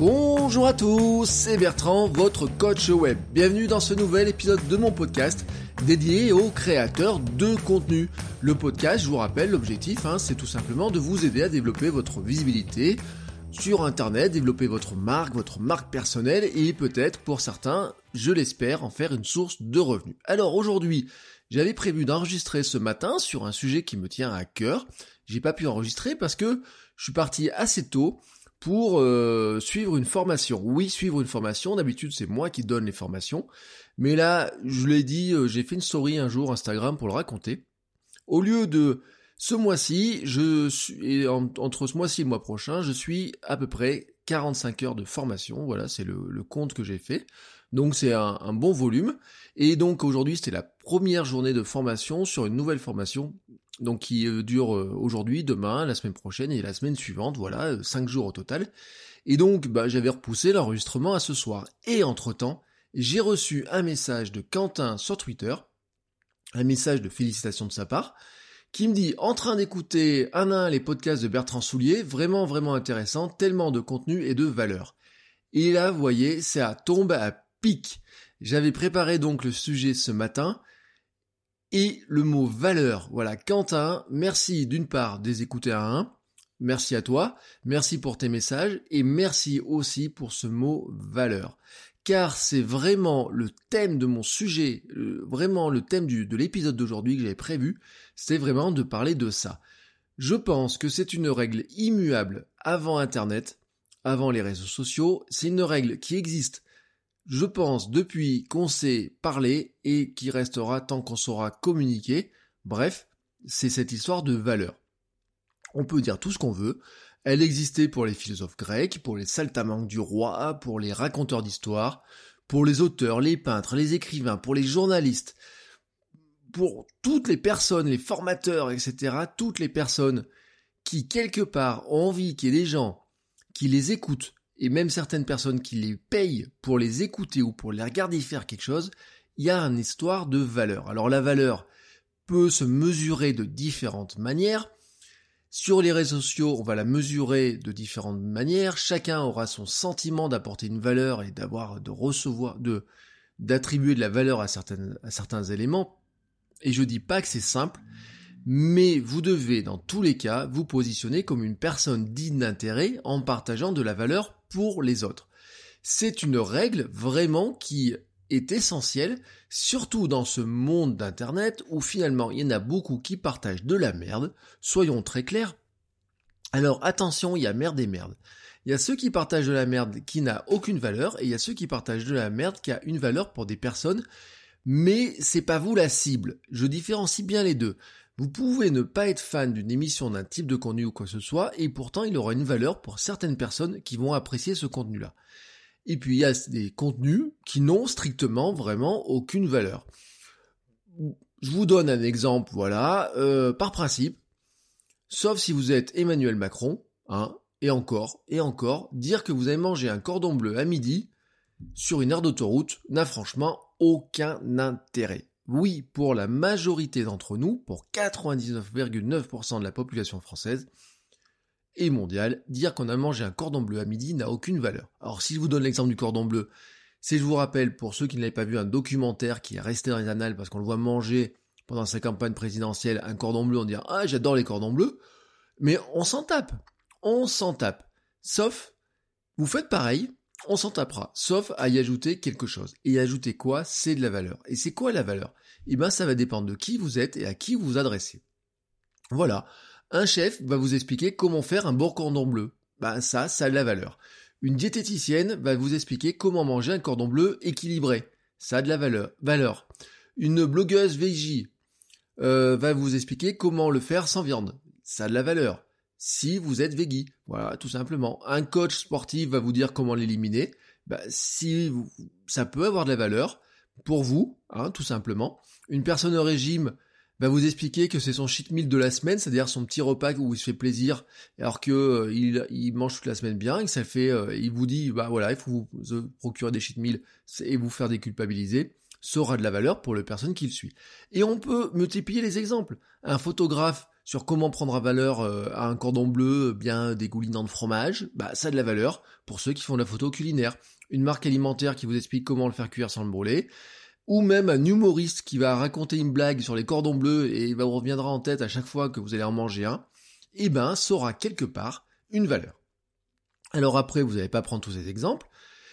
Bonjour à tous, c'est Bertrand, votre coach web. Bienvenue dans ce nouvel épisode de mon podcast dédié aux créateurs de contenu. Le podcast, je vous rappelle, l'objectif, hein, c'est tout simplement de vous aider à développer votre visibilité sur Internet, développer votre marque, votre marque personnelle et peut-être pour certains, je l'espère, en faire une source de revenus. Alors aujourd'hui, j'avais prévu d'enregistrer ce matin sur un sujet qui me tient à cœur. J'ai pas pu enregistrer parce que je suis parti assez tôt pour euh, suivre une formation. Oui, suivre une formation, d'habitude c'est moi qui donne les formations, mais là, je l'ai dit, euh, j'ai fait une story un jour Instagram pour le raconter. Au lieu de ce mois-ci, je suis entre ce mois-ci et le mois prochain, je suis à peu près 45 heures de formation. Voilà, c'est le, compte que j'ai fait. Donc c'est un, un, bon volume. Et donc aujourd'hui, c'était la première journée de formation sur une nouvelle formation donc qui euh, dure euh, aujourd'hui, demain, la semaine prochaine et la semaine suivante, voilà, euh, cinq jours au total. Et donc, bah, j'avais repoussé l'enregistrement à ce soir. Et entre-temps, j'ai reçu un message de Quentin sur Twitter, un message de félicitations de sa part, qui me dit en train d'écouter un à un les podcasts de Bertrand Soulier, vraiment vraiment intéressant, tellement de contenu et de valeur. Et là, vous voyez, ça tombe à pic. J'avais préparé donc le sujet ce matin, et le mot valeur. Voilà, Quentin, merci d'une part des écouter à un, merci à toi, merci pour tes messages et merci aussi pour ce mot valeur. Car c'est vraiment le thème de mon sujet, vraiment le thème de l'épisode d'aujourd'hui que j'avais prévu, c'est vraiment de parler de ça. Je pense que c'est une règle immuable avant Internet, avant les réseaux sociaux, c'est une règle qui existe je pense, depuis qu'on sait parler et qui restera tant qu'on saura communiquer. Bref, c'est cette histoire de valeur. On peut dire tout ce qu'on veut. Elle existait pour les philosophes grecs, pour les saltamanques du roi, pour les raconteurs d'histoire, pour les auteurs, les peintres, les écrivains, pour les journalistes, pour toutes les personnes, les formateurs, etc., toutes les personnes qui, quelque part, ont envie qu'il y ait des gens qui les écoutent, et même certaines personnes qui les payent pour les écouter ou pour les regarder faire quelque chose, il y a une histoire de valeur. Alors la valeur peut se mesurer de différentes manières. Sur les réseaux sociaux, on va la mesurer de différentes manières. Chacun aura son sentiment d'apporter une valeur et d'avoir, de recevoir, de, d'attribuer de la valeur à, certaines, à certains éléments. Et je dis pas que c'est simple, mais vous devez dans tous les cas vous positionner comme une personne digne d'intérêt en partageant de la valeur pour les autres. C'est une règle vraiment qui est essentielle, surtout dans ce monde d'Internet où finalement il y en a beaucoup qui partagent de la merde, soyons très clairs. Alors attention, il y a merde et merde. Il y a ceux qui partagent de la merde qui n'a aucune valeur et il y a ceux qui partagent de la merde qui a une valeur pour des personnes, mais c'est pas vous la cible. Je différencie bien les deux. Vous pouvez ne pas être fan d'une émission d'un type de contenu ou quoi que ce soit, et pourtant il aura une valeur pour certaines personnes qui vont apprécier ce contenu-là. Et puis il y a des contenus qui n'ont strictement vraiment aucune valeur. Je vous donne un exemple, voilà, euh, par principe, sauf si vous êtes Emmanuel Macron, hein, et encore, et encore, dire que vous avez mangé un cordon bleu à midi sur une aire d'autoroute n'a franchement aucun intérêt. Oui, pour la majorité d'entre nous, pour 99,9% de la population française et mondiale, dire qu'on a mangé un cordon bleu à midi n'a aucune valeur. Alors si je vous donne l'exemple du cordon bleu, c'est je vous rappelle, pour ceux qui n'avaient pas vu un documentaire qui est resté dans les annales parce qu'on le voit manger pendant sa campagne présidentielle un cordon bleu, on dit ah j'adore les cordons bleus, mais on s'en tape, on s'en tape. Sauf, vous faites pareil, on s'en tapera, sauf à y ajouter quelque chose. Et y ajouter quoi? C'est de la valeur. Et c'est quoi la valeur? Eh bien, ça va dépendre de qui vous êtes et à qui vous vous adressez. Voilà. Un chef va vous expliquer comment faire un bon cordon bleu. Ben ça, ça a de la valeur. Une diététicienne va vous expliquer comment manger un cordon bleu équilibré. Ça a de la valeur. valeur. Une blogueuse VJ euh, va vous expliquer comment le faire sans viande. Ça a de la valeur. si vous êtes veggie. Voilà, tout simplement. Un coach sportif va vous dire comment l'éliminer. Bah, si ça peut avoir de la valeur pour vous, hein, tout simplement. Une personne au régime va vous expliquer que c'est son cheat meal de la semaine, c'est-à-dire son petit repas où il se fait plaisir, alors que euh, mange toute la semaine bien, et que ça fait, euh, il vous dit, bah voilà, il faut vous procurer des cheat meals et vous faire déculpabiliser, ça aura de la valeur pour la personne qui le suit. Et on peut multiplier les exemples. Un photographe sur comment prendre à valeur euh, un cordon bleu bien dégoulinant de fromage, bah ça a de la valeur pour ceux qui font de la photo culinaire. Une marque alimentaire qui vous explique comment le faire cuire sans le brûler, ou même un humoriste qui va raconter une blague sur les cordons bleus et il vous reviendra en tête à chaque fois que vous allez en manger un, eh ben ça aura quelque part une valeur. Alors après, vous n'allez pas prendre tous ces exemples.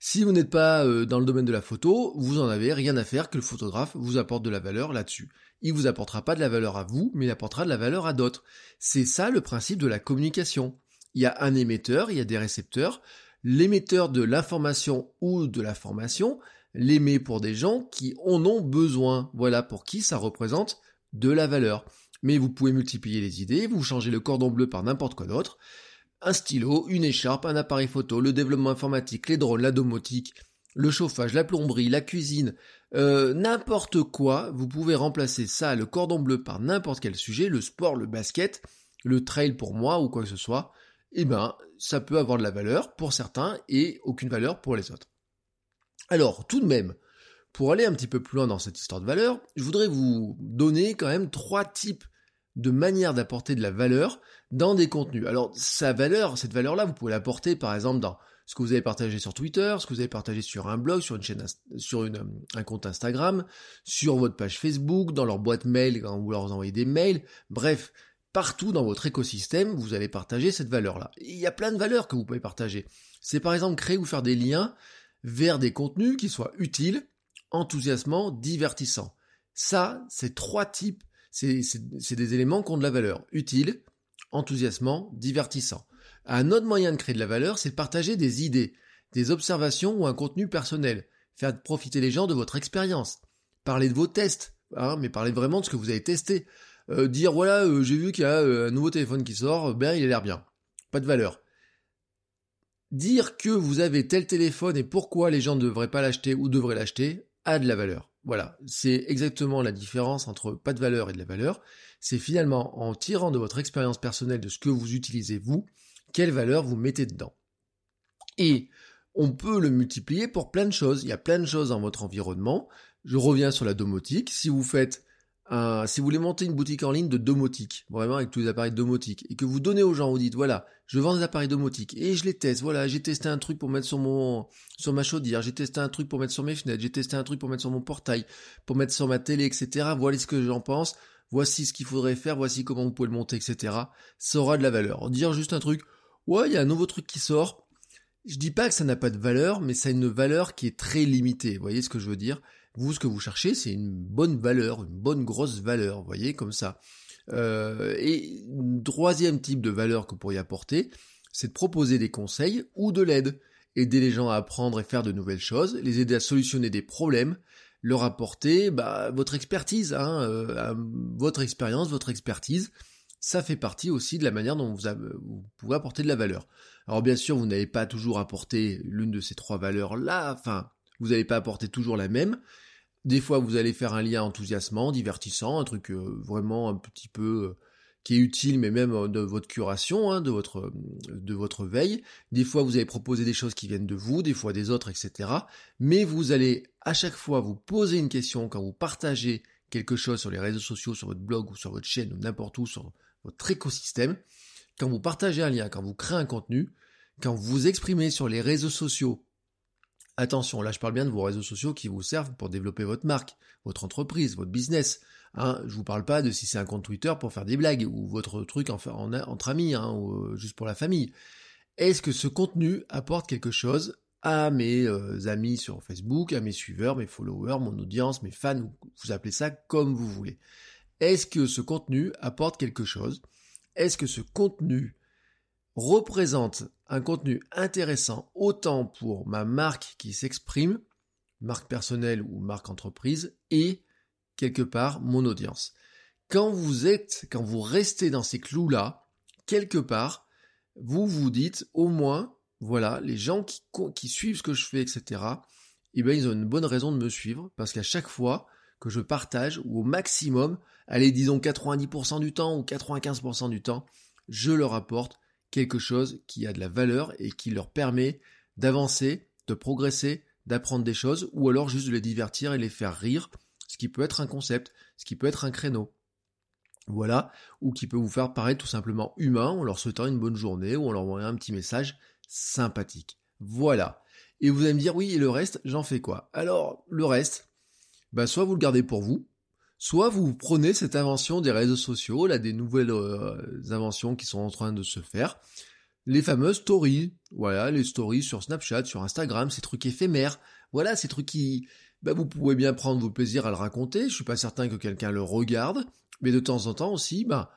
Si vous n'êtes pas euh, dans le domaine de la photo, vous en avez rien à faire que le photographe vous apporte de la valeur là-dessus. Il vous apportera pas de la valeur à vous, mais il apportera de la valeur à d'autres. C'est ça le principe de la communication. Il y a un émetteur, il y a des récepteurs. L'émetteur de l'information ou de la formation, l'aimer pour des gens qui en ont besoin. Voilà pour qui ça représente de la valeur. Mais vous pouvez multiplier les idées, vous changez le cordon bleu par n'importe quoi d'autre. Un stylo, une écharpe, un appareil photo, le développement informatique, les drones, la domotique, le chauffage, la plomberie, la cuisine, euh, n'importe quoi, vous pouvez remplacer ça, le cordon bleu, par n'importe quel sujet, le sport, le basket, le trail pour moi ou quoi que ce soit, eh ben, ça peut avoir de la valeur pour certains et aucune valeur pour les autres. Alors, tout de même, pour aller un petit peu plus loin dans cette histoire de valeur, je voudrais vous donner quand même trois types de manières d'apporter de la valeur dans des contenus. Alors, sa valeur, cette valeur-là, vous pouvez l'apporter par exemple dans ce que vous avez partagé sur Twitter, ce que vous avez partagé sur un blog, sur une chaîne, sur un compte Instagram, sur votre page Facebook, dans leur boîte mail quand vous leur envoyez des mails, bref, partout dans votre écosystème, vous allez partager cette valeur-là. Il y a plein de valeurs que vous pouvez partager. C'est par exemple créer ou faire des liens vers des contenus qui soient utiles, enthousiasmants, divertissants. Ça, c'est trois types, c'est des éléments qui ont de la valeur. Utile, enthousiasmant, divertissant. Un autre moyen de créer de la valeur, c'est de partager des idées, des observations ou un contenu personnel. Faire profiter les gens de votre expérience. Parler de vos tests, hein, mais parler vraiment de ce que vous avez testé. Euh, dire voilà, euh, j'ai vu qu'il y a euh, un nouveau téléphone qui sort, ben il a l'air bien. Pas de valeur dire que vous avez tel téléphone et pourquoi les gens ne devraient pas l'acheter ou devraient l'acheter a de la valeur. Voilà, c'est exactement la différence entre pas de valeur et de la valeur. C'est finalement en tirant de votre expérience personnelle de ce que vous utilisez vous, quelle valeur vous mettez dedans. Et on peut le multiplier pour plein de choses. Il y a plein de choses dans votre environnement. Je reviens sur la domotique. Si vous faites si vous voulez monter une boutique en ligne de domotique, vraiment avec tous les appareils domotique, et que vous donnez aux gens, vous dites voilà, je vends des appareils domotique et je les teste, voilà, j'ai testé un truc pour mettre sur mon sur ma chaudière, j'ai testé un truc pour mettre sur mes fenêtres, j'ai testé un truc pour mettre sur mon portail, pour mettre sur ma télé, etc. Voilà ce que j'en pense, voici ce qu'il faudrait faire, voici comment vous pouvez le monter, etc. Ça aura de la valeur. Dire juste un truc, ouais, il y a un nouveau truc qui sort. Je dis pas que ça n'a pas de valeur, mais ça a une valeur qui est très limitée. Vous voyez ce que je veux dire? Vous, ce que vous cherchez, c'est une bonne valeur, une bonne grosse valeur, vous voyez, comme ça. Euh, et troisième type de valeur que vous pourriez apporter, c'est de proposer des conseils ou de l'aide. Aider les gens à apprendre et faire de nouvelles choses, les aider à solutionner des problèmes, leur apporter bah, votre expertise, hein, euh, votre expérience, votre expertise. Ça fait partie aussi de la manière dont vous, vous pouvez apporter de la valeur. Alors bien sûr, vous n'avez pas toujours apporté l'une de ces trois valeurs-là, enfin, vous n'allez pas apporter toujours la même, des fois, vous allez faire un lien enthousiasmant, divertissant, un truc euh, vraiment un petit peu euh, qui est utile, mais même euh, de votre curation, hein, de votre de votre veille. Des fois, vous allez proposer des choses qui viennent de vous, des fois des autres, etc. Mais vous allez à chaque fois vous poser une question quand vous partagez quelque chose sur les réseaux sociaux, sur votre blog ou sur votre chaîne ou n'importe où sur votre écosystème. Quand vous partagez un lien, quand vous créez un contenu, quand vous vous exprimez sur les réseaux sociaux Attention, là je parle bien de vos réseaux sociaux qui vous servent pour développer votre marque, votre entreprise, votre business. Hein, je vous parle pas de si c'est un compte Twitter pour faire des blagues ou votre truc en, entre amis hein, ou euh, juste pour la famille. Est-ce que ce contenu apporte quelque chose à mes euh, amis sur Facebook, à mes suiveurs, mes followers, mon audience, mes fans, vous appelez ça comme vous voulez? Est-ce que ce contenu apporte quelque chose? Est-ce que ce contenu représente un contenu intéressant autant pour ma marque qui s'exprime, marque personnelle ou marque entreprise, et quelque part mon audience. Quand vous êtes, quand vous restez dans ces clous-là, quelque part, vous vous dites au moins, voilà, les gens qui, suivent ce que je fais, etc., eh bien, ils ont une bonne raison de me suivre, parce qu'à chaque fois que je partage, ou au maximum, allez, disons 90% du temps ou 95% du temps, je leur apporte quelque chose qui a de la valeur et qui leur permet d'avancer, de progresser, d'apprendre des choses, ou alors juste de les divertir et les faire rire, ce qui peut être un concept, ce qui peut être un créneau. Voilà, ou qui peut vous faire paraître tout simplement humain en leur souhaitant une bonne journée ou en leur envoyant un petit message sympathique. Voilà. Et vous allez me dire, oui, et le reste, j'en fais quoi? Alors, le reste, bah, soit vous le gardez pour vous, soit vous prenez cette invention des réseaux sociaux, là, des nouvelles euh, inventions qui sont en train de se faire, les fameuses stories, voilà, les stories sur Snapchat, sur Instagram, ces trucs éphémères, voilà, ces trucs qui, bah, vous pouvez bien prendre vos plaisirs à le raconter, je suis pas certain que quelqu'un le regarde, mais de temps en temps aussi, bah,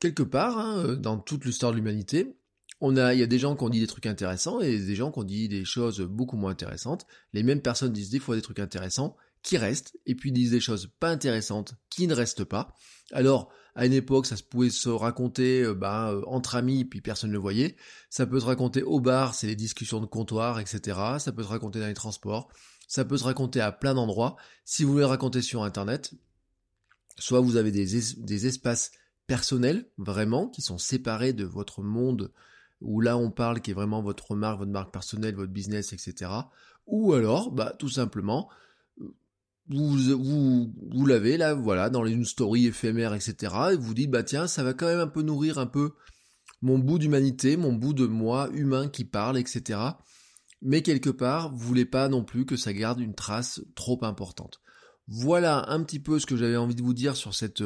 quelque part, hein, euh, dans toute l'histoire de l'humanité, on a, il y a des gens qui ont dit des trucs intéressants et des gens qui ont dit des choses beaucoup moins intéressantes. Les mêmes personnes disent des fois des trucs intéressants qui restent et puis disent des choses pas intéressantes qui ne restent pas. Alors, à une époque, ça se pouvait se raconter euh, bah, euh, entre amis, puis personne ne le voyait. Ça peut se raconter au bar, c'est les discussions de comptoir, etc. Ça peut se raconter dans les transports. Ça peut se raconter à plein d'endroits. Si vous voulez le raconter sur Internet, soit vous avez des, des espaces personnels, vraiment, qui sont séparés de votre monde où là on parle qui est vraiment votre marque, votre marque personnelle, votre business, etc. Ou alors, bah, tout simplement, vous, vous, vous l'avez là, voilà, dans une story éphémère, etc. Et vous dites, bah tiens, ça va quand même un peu nourrir un peu mon bout d'humanité, mon bout de moi humain qui parle, etc. Mais quelque part, vous voulez pas non plus que ça garde une trace trop importante. Voilà un petit peu ce que j'avais envie de vous dire sur cette,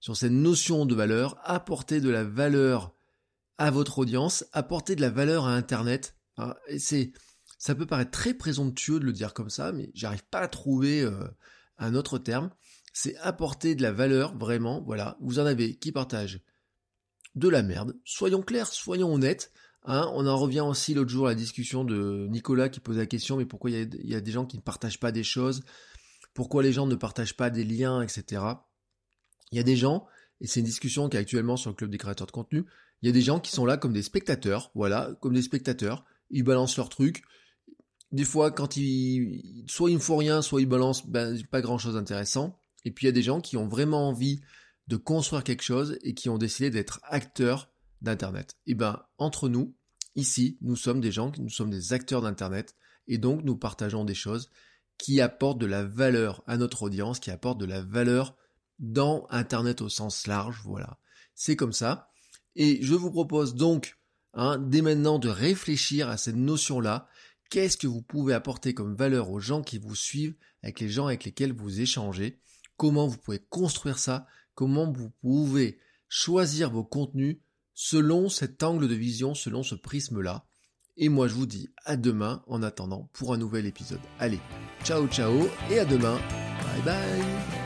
sur cette notion de valeur. Apporter de la valeur à votre audience, apporter de la valeur à Internet. Hein, c'est, ça peut paraître très présomptueux de le dire comme ça, mais j'arrive pas à trouver euh, un autre terme. C'est apporter de la valeur, vraiment, voilà. Vous en avez qui partagent de la merde. Soyons clairs, soyons honnêtes. Hein. on en revient aussi l'autre jour à la discussion de Nicolas qui posait la question, mais pourquoi il y, a, des gens qui ne partagent pas des choses? Pourquoi les gens ne partagent pas des liens, etc. Il y a des gens, et c'est une discussion qui est actuellement sur le club des créateurs de contenu, il y a des gens qui sont là comme des spectateurs, voilà, comme des spectateurs, ils balancent leurs trucs. Des fois, quand ils, soit ils ne font rien, soit ils balancent ben, pas grand chose d'intéressant. Et puis il y a des gens qui ont vraiment envie de construire quelque chose et qui ont décidé d'être acteurs d'Internet. Et ben, entre nous, ici, nous sommes des gens, nous sommes des acteurs d'Internet, et donc nous partageons des choses qui apportent de la valeur à notre audience, qui apportent de la valeur dans Internet au sens large, voilà. C'est comme ça. Et je vous propose donc, hein, dès maintenant, de réfléchir à cette notion-là. Qu'est-ce que vous pouvez apporter comme valeur aux gens qui vous suivent, avec les gens avec lesquels vous échangez? Comment vous pouvez construire ça? Comment vous pouvez choisir vos contenus selon cet angle de vision, selon ce prisme-là? Et moi, je vous dis à demain en attendant pour un nouvel épisode. Allez, ciao ciao et à demain. Bye bye